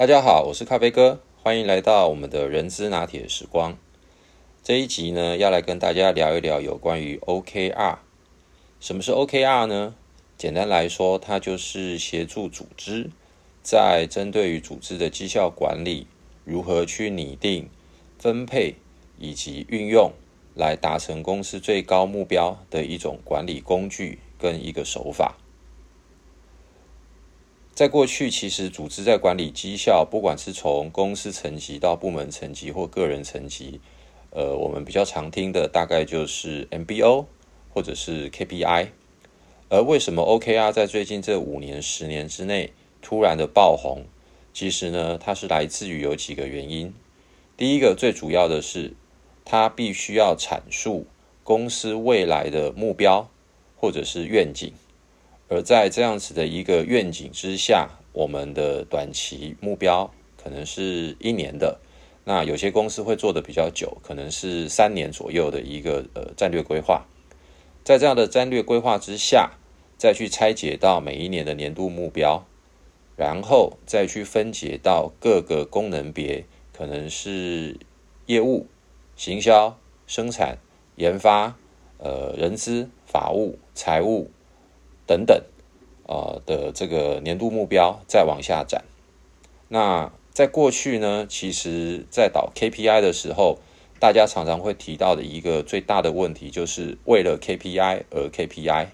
大家好，我是咖啡哥，欢迎来到我们的人资拿铁时光。这一集呢，要来跟大家聊一聊有关于 OKR。什么是 OKR 呢？简单来说，它就是协助组织在针对于组织的绩效管理，如何去拟定、分配以及运用，来达成公司最高目标的一种管理工具跟一个手法。在过去，其实组织在管理绩效，不管是从公司层级到部门层级或个人层级，呃，我们比较常听的大概就是 MBO 或者是 KPI。而为什么 OKR 在最近这五年、十年之内突然的爆红？其实呢，它是来自于有几个原因。第一个最主要的是，它必须要阐述公司未来的目标或者是愿景。而在这样子的一个愿景之下，我们的短期目标可能是一年的，那有些公司会做的比较久，可能是三年左右的一个呃战略规划。在这样的战略规划之下，再去拆解到每一年的年度目标，然后再去分解到各个功能别，可能是业务、行销、生产、研发、呃人资、法务、财务。等等，呃的这个年度目标再往下展。那在过去呢，其实，在导 KPI 的时候，大家常常会提到的一个最大的问题，就是为了 KPI 而 KPI。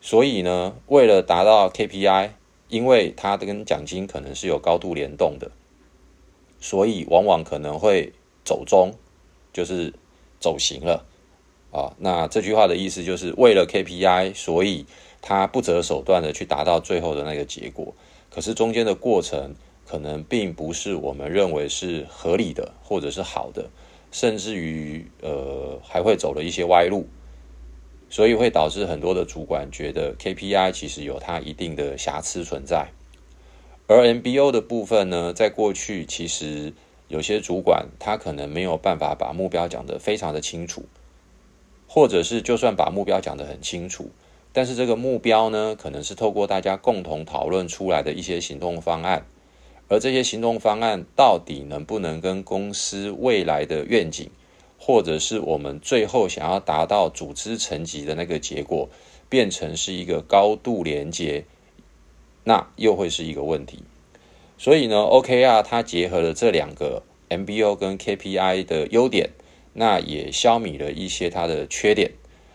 所以呢，为了达到 KPI，因为它跟奖金可能是有高度联动的，所以往往可能会走中，就是走形了。啊，那这句话的意思就是为了 KPI，所以他不择手段的去达到最后的那个结果。可是中间的过程可能并不是我们认为是合理的，或者是好的，甚至于呃还会走了一些歪路，所以会导致很多的主管觉得 KPI 其实有它一定的瑕疵存在。而 MBO 的部分呢，在过去其实有些主管他可能没有办法把目标讲得非常的清楚。或者是就算把目标讲得很清楚，但是这个目标呢，可能是透过大家共同讨论出来的一些行动方案，而这些行动方案到底能不能跟公司未来的愿景，或者是我们最后想要达到组织层级的那个结果，变成是一个高度连接，那又会是一个问题。所以呢，OKR 它结合了这两个 MBO 跟 KPI 的优点。那也消弭了一些它的缺点，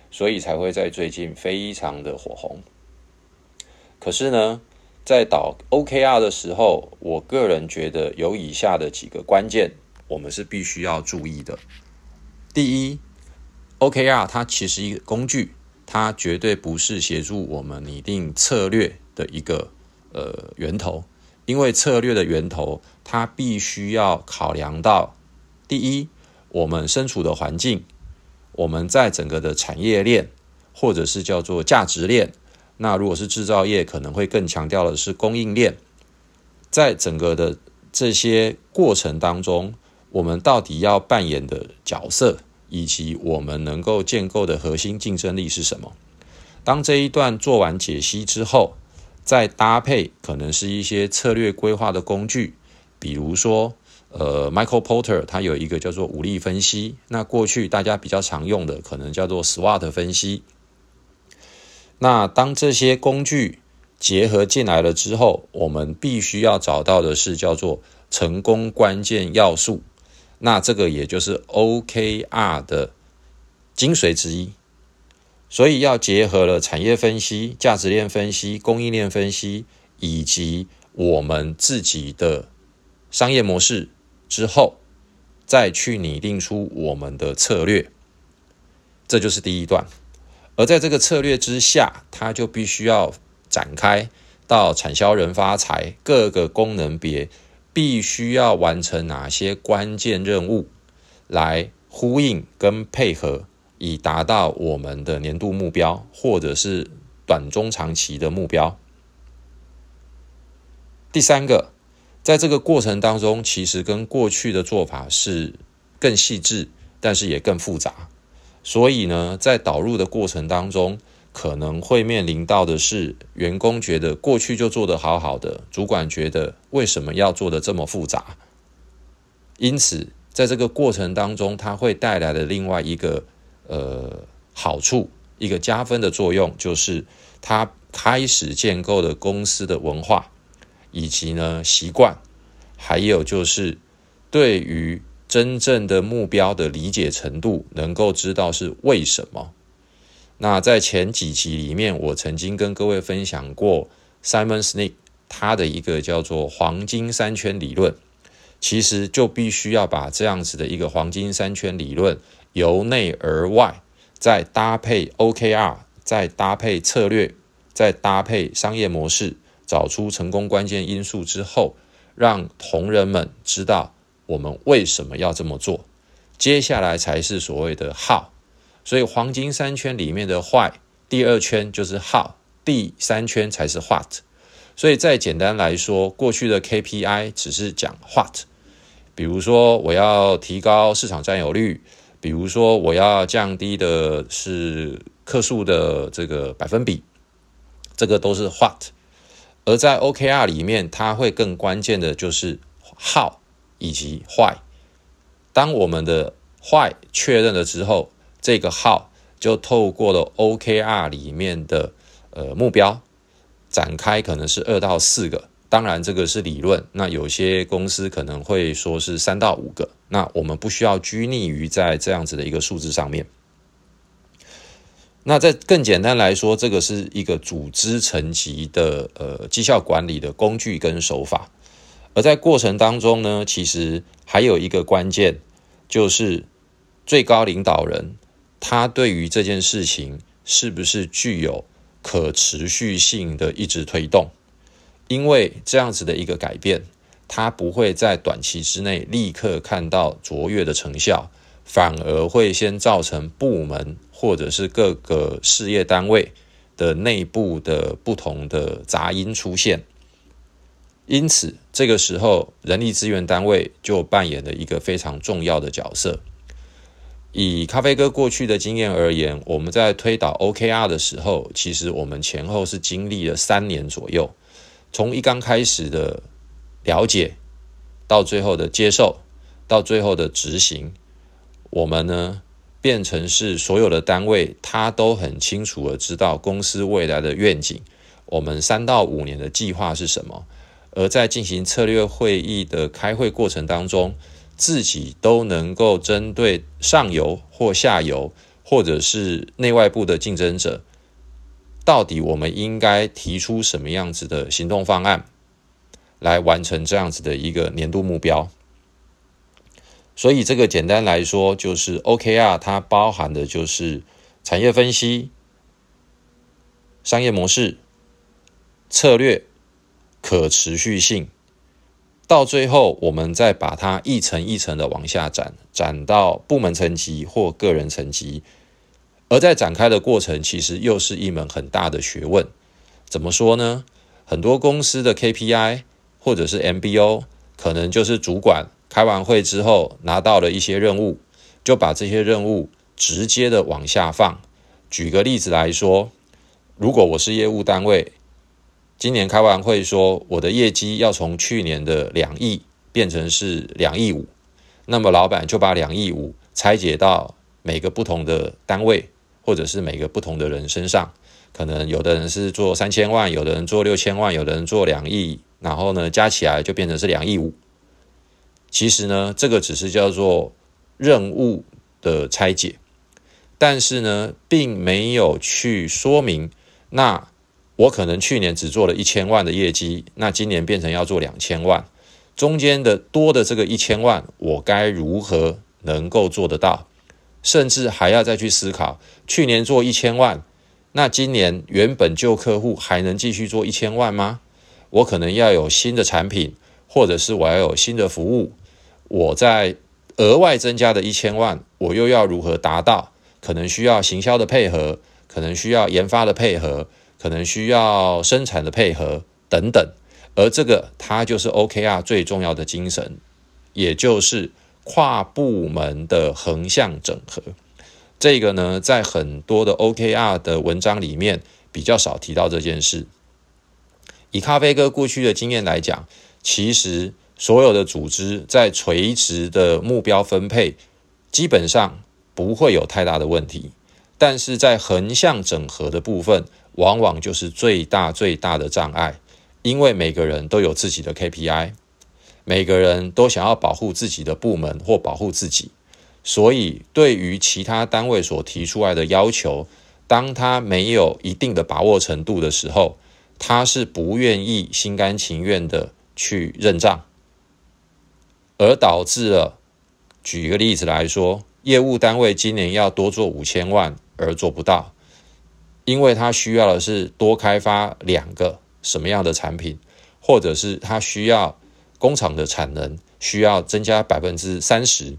所以才会在最近非常的火红。可是呢，在导 OKR 的时候，我个人觉得有以下的几个关键，我们是必须要注意的。第一，OKR 它其实一个工具，它绝对不是协助我们拟定策略的一个呃源头，因为策略的源头，它必须要考量到第一。我们身处的环境，我们在整个的产业链，或者是叫做价值链。那如果是制造业，可能会更强调的是供应链。在整个的这些过程当中，我们到底要扮演的角色，以及我们能够建构的核心竞争力是什么？当这一段做完解析之后，再搭配可能是一些策略规划的工具，比如说。呃，Michael Porter 他有一个叫做武力分析，那过去大家比较常用的可能叫做 SWOT 分析。那当这些工具结合进来了之后，我们必须要找到的是叫做成功关键要素。那这个也就是 OKR 的精髓之一。所以要结合了产业分析、价值链分析、供应链分析，以及我们自己的商业模式。之后，再去拟定出我们的策略，这就是第一段。而在这个策略之下，它就必须要展开到产销人发财各个功能别，必须要完成哪些关键任务，来呼应跟配合，以达到我们的年度目标，或者是短中长期的目标。第三个。在这个过程当中，其实跟过去的做法是更细致，但是也更复杂。所以呢，在导入的过程当中，可能会面临到的是，员工觉得过去就做得好好的，主管觉得为什么要做得这么复杂？因此，在这个过程当中，它会带来的另外一个呃好处，一个加分的作用，就是它开始建构了公司的文化，以及呢习惯，还有就是对于真正的目标的理解程度，能够知道是为什么。那在前几集里面，我曾经跟各位分享过 Simon Sinek 他的一个叫做黄金三圈理论，其实就必须要把这样子的一个黄金三圈理论由内而外，再搭配 OKR，再搭配策略，再搭配商业模式，找出成功关键因素之后，让同仁们知道我们为什么要这么做，接下来才是所谓的 How。所以黄金三圈里面的 why，第二圈就是 how，第三圈才是 what。所以再简单来说，过去的 KPI 只是讲 what，比如说我要提高市场占有率，比如说我要降低的是客数的这个百分比，这个都是 what。而在 OKR 里面，它会更关键的就是 how 以及 why。当我们的 why 确认了之后，这个 How 就透过了 OKR 里面的呃目标展开，可能是二到四个。当然这个是理论，那有些公司可能会说是三到五个。那我们不需要拘泥于在这样子的一个数字上面。那在更简单来说，这个是一个组织层级的呃绩效管理的工具跟手法。而在过程当中呢，其实还有一个关键，就是最高领导人。他对于这件事情是不是具有可持续性的一直推动？因为这样子的一个改变，它不会在短期之内立刻看到卓越的成效，反而会先造成部门或者是各个事业单位的内部的不同的杂音出现。因此，这个时候人力资源单位就扮演了一个非常重要的角色。以咖啡哥过去的经验而言，我们在推导 OKR 的时候，其实我们前后是经历了三年左右，从一刚开始的了解，到最后的接受，到最后的执行，我们呢变成是所有的单位，他都很清楚的知道公司未来的愿景，我们三到五年的计划是什么，而在进行策略会议的开会过程当中。自己都能够针对上游或下游，或者是内外部的竞争者，到底我们应该提出什么样子的行动方案，来完成这样子的一个年度目标。所以这个简单来说，就是 OKR 它包含的就是产业分析、商业模式、策略、可持续性。到最后，我们再把它一层一层的往下展，展到部门层级或个人层级。而在展开的过程，其实又是一门很大的学问。怎么说呢？很多公司的 KPI 或者是 MBO，可能就是主管开完会之后拿到了一些任务，就把这些任务直接的往下放。举个例子来说，如果我是业务单位。今年开完会说，我的业绩要从去年的两亿变成是两亿五，那么老板就把两亿五拆解到每个不同的单位，或者是每个不同的人身上，可能有的人是做三千万，有的人做六千万，有的人做两亿，然后呢加起来就变成是两亿五。其实呢，这个只是叫做任务的拆解，但是呢，并没有去说明那。我可能去年只做了一千万的业绩，那今年变成要做两千万，中间的多的这个一千万，我该如何能够做得到？甚至还要再去思考，去年做一千万，那今年原本旧客户还能继续做一千万吗？我可能要有新的产品，或者是我要有新的服务，我在额外增加的一千万，我又要如何达到？可能需要行销的配合，可能需要研发的配合。可能需要生产的配合等等，而这个它就是 OKR 最重要的精神，也就是跨部门的横向整合。这个呢，在很多的 OKR 的文章里面比较少提到这件事。以咖啡哥过去的经验来讲，其实所有的组织在垂直的目标分配基本上不会有太大的问题，但是在横向整合的部分，往往就是最大最大的障碍，因为每个人都有自己的 KPI，每个人都想要保护自己的部门或保护自己。所以，对于其他单位所提出来的要求，当他没有一定的把握程度的时候，他是不愿意心甘情愿的去认账，而导致了，举一个例子来说，业务单位今年要多做五千万而做不到，因为他需要的是多开发两个什么样的产品，或者是他需要工厂的产能需要增加百分之三十。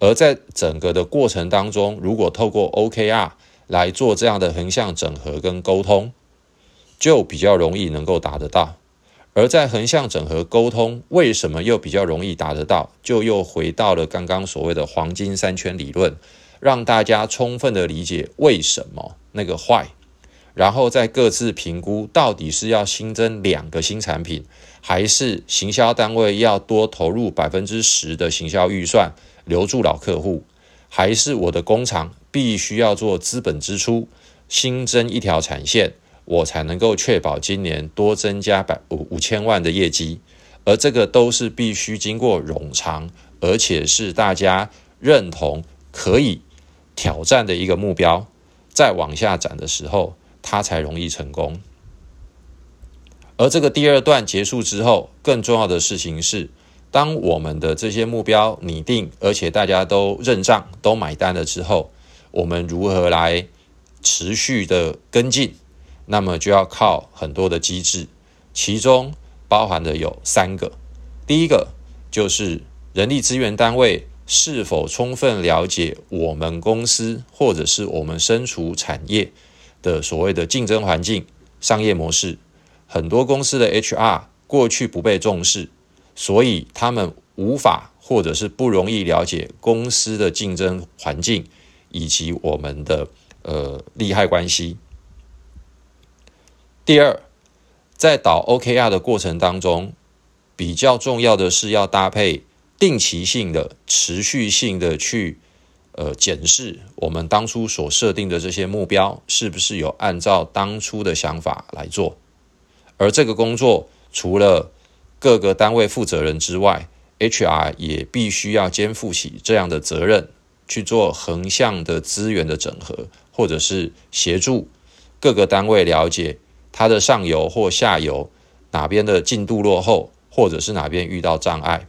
而在整个的过程当中，如果透过 OKR 来做这样的横向整合跟沟通，就比较容易能够达得到。而在横向整合沟通，为什么又比较容易达得到？就又回到了刚刚所谓的黄金三圈理论，让大家充分的理解为什么那个坏，然后再各自评估到底是要新增两个新产品，还是行销单位要多投入百分之十的行销预算。留住老客户，还是我的工厂必须要做资本支出，新增一条产线，我才能够确保今年多增加百五五千万的业绩，而这个都是必须经过冗长，而且是大家认同可以挑战的一个目标，再往下展的时候，它才容易成功。而这个第二段结束之后，更重要的事情是。当我们的这些目标拟定，而且大家都认账、都买单了之后，我们如何来持续的跟进？那么就要靠很多的机制，其中包含的有三个。第一个就是人力资源单位是否充分了解我们公司或者是我们身处产业的所谓的竞争环境、商业模式。很多公司的 HR 过去不被重视。所以他们无法或者是不容易了解公司的竞争环境以及我们的呃利害关系。第二，在导 OKR 的过程当中，比较重要的是要搭配定期性的、持续性的去呃检视我们当初所设定的这些目标是不是有按照当初的想法来做。而这个工作除了各个单位负责人之外，HR 也必须要肩负起这样的责任，去做横向的资源的整合，或者是协助各个单位了解它的上游或下游哪边的进度落后，或者是哪边遇到障碍。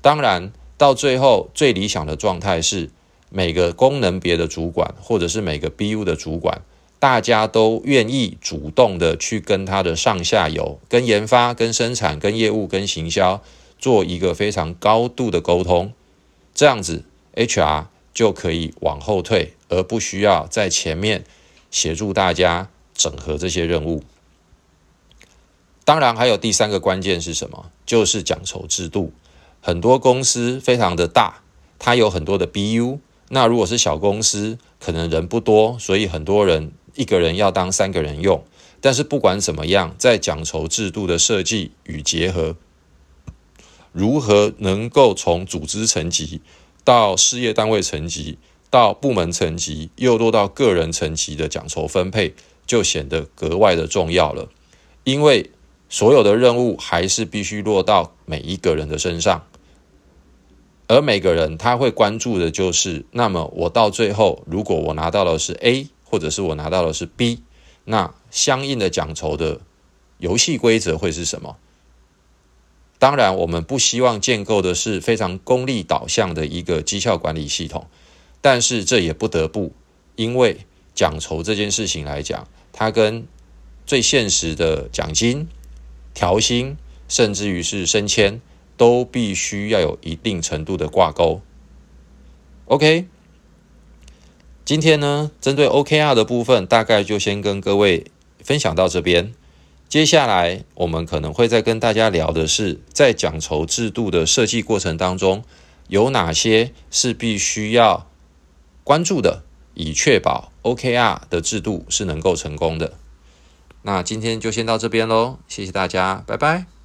当然，到最后最理想的状态是每个功能别的主管，或者是每个 BU 的主管。大家都愿意主动的去跟他的上下游、跟研发、跟生产、跟业务、跟行销做一个非常高度的沟通，这样子 HR 就可以往后退，而不需要在前面协助大家整合这些任务。当然，还有第三个关键是什么？就是奖酬制度。很多公司非常的大，它有很多的 BU。那如果是小公司，可能人不多，所以很多人。一个人要当三个人用，但是不管怎么样，在奖酬制度的设计与结合，如何能够从组织层级到事业单位层级到部门层级，又落到个人层级的奖酬分配，就显得格外的重要了。因为所有的任务还是必须落到每一个人的身上，而每个人他会关注的就是，那么我到最后，如果我拿到的是 A。或者是我拿到的是 B，那相应的奖酬的游戏规则会是什么？当然，我们不希望建构的是非常功利导向的一个绩效管理系统，但是这也不得不，因为奖酬这件事情来讲，它跟最现实的奖金、调薪，甚至于是升迁，都必须要有一定程度的挂钩。OK。今天呢，针对 OKR 的部分，大概就先跟各位分享到这边。接下来，我们可能会再跟大家聊的是，在奖酬制度的设计过程当中，有哪些是必须要关注的，以确保 OKR 的制度是能够成功的。那今天就先到这边喽，谢谢大家，拜拜。